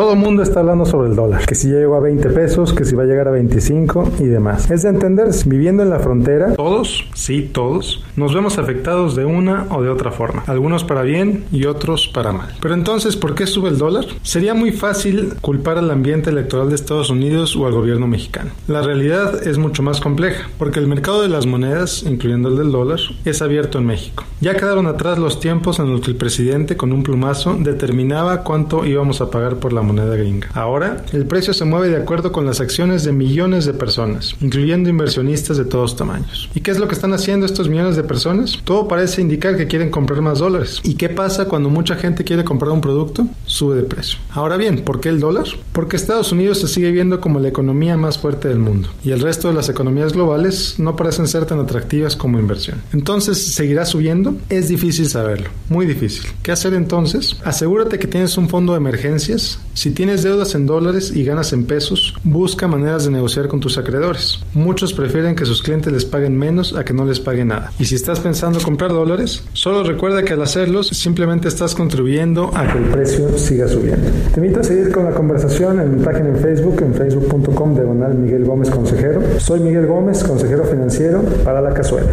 Todo el mundo está hablando sobre el dólar, que si llegó a 20 pesos, que si va a llegar a 25 y demás. Es de entenderse, viviendo en la frontera, todos, sí, todos, nos vemos afectados de una o de otra forma, algunos para bien y otros para mal. Pero entonces, ¿por qué sube el dólar? Sería muy fácil culpar al ambiente electoral de Estados Unidos o al gobierno mexicano. La realidad es mucho más compleja, porque el mercado de las monedas, incluyendo el del dólar, es abierto en México. Ya quedaron atrás los tiempos en los que el presidente con un plumazo determinaba cuánto íbamos a pagar por la moneda gringa. Ahora, el precio se mueve de acuerdo con las acciones de millones de personas, incluyendo inversionistas de todos tamaños. ¿Y qué es lo que están haciendo estos millones de personas? Todo parece indicar que quieren comprar más dólares. ¿Y qué pasa cuando mucha gente quiere comprar un producto? Sube de precio. Ahora bien, ¿por qué el dólar? Porque Estados Unidos se sigue viendo como la economía más fuerte del mundo y el resto de las economías globales no parecen ser tan atractivas como inversión. Entonces, ¿seguirá subiendo? Es difícil saberlo, muy difícil. ¿Qué hacer entonces? Asegúrate que tienes un fondo de emergencias. Si tienes deudas en dólares y ganas en pesos, busca maneras de negociar con tus acreedores. Muchos prefieren que sus clientes les paguen menos a que no les paguen nada. Y si estás pensando comprar dólares, solo recuerda que al hacerlos simplemente estás contribuyendo a que el precio siga subiendo. Te invito a seguir con la conversación en mi página en Facebook, en facebook.com diagonal Miguel Gómez Consejero. Soy Miguel Gómez, consejero financiero para la cazuela.